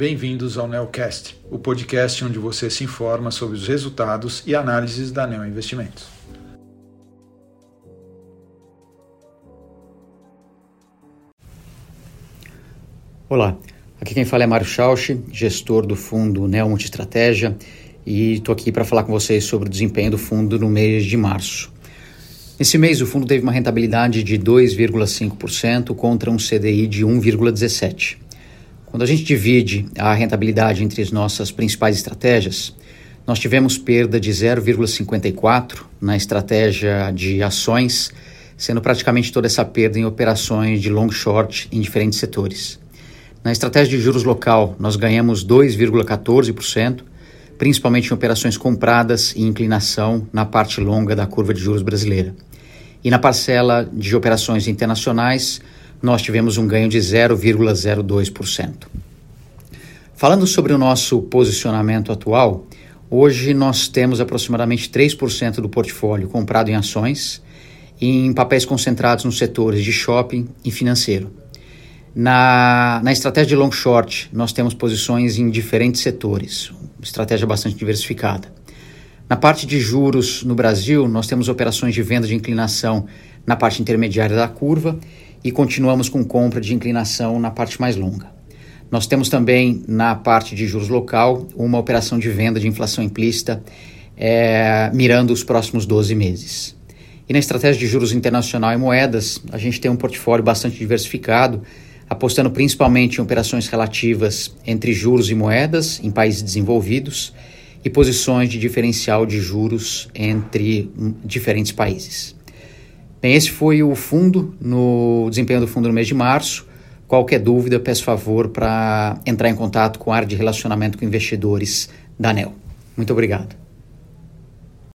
bem-vindos ao Neocast, o podcast onde você se informa sobre os resultados e análises da Neo Investimentos. Olá, aqui quem fala é Mário Schausch, gestor do fundo Neo Multistratégia, e estou aqui para falar com vocês sobre o desempenho do fundo no mês de março. Nesse mês, o fundo teve uma rentabilidade de 2,5% contra um CDI de 1,17%. Quando a gente divide a rentabilidade entre as nossas principais estratégias, nós tivemos perda de 0,54 na estratégia de ações, sendo praticamente toda essa perda em operações de long short em diferentes setores. Na estratégia de juros local, nós ganhamos 2,14%, principalmente em operações compradas e inclinação na parte longa da curva de juros brasileira. E na parcela de operações internacionais, nós tivemos um ganho de 0,02%. Falando sobre o nosso posicionamento atual, hoje nós temos aproximadamente 3% do portfólio comprado em ações e em papéis concentrados nos setores de shopping e financeiro. Na, na estratégia de long short, nós temos posições em diferentes setores, estratégia bastante diversificada. Na parte de juros no Brasil, nós temos operações de venda de inclinação na parte intermediária da curva e continuamos com compra de inclinação na parte mais longa. Nós temos também na parte de juros local uma operação de venda de inflação implícita é, mirando os próximos 12 meses. E na estratégia de juros internacional e moedas, a gente tem um portfólio bastante diversificado, apostando principalmente em operações relativas entre juros e moedas em países desenvolvidos e posições de diferencial de juros entre diferentes países. Bem, esse foi o fundo, no desempenho do fundo no mês de março. Qualquer dúvida, peço favor para entrar em contato com a área de relacionamento com investidores da ANEL. Muito obrigado.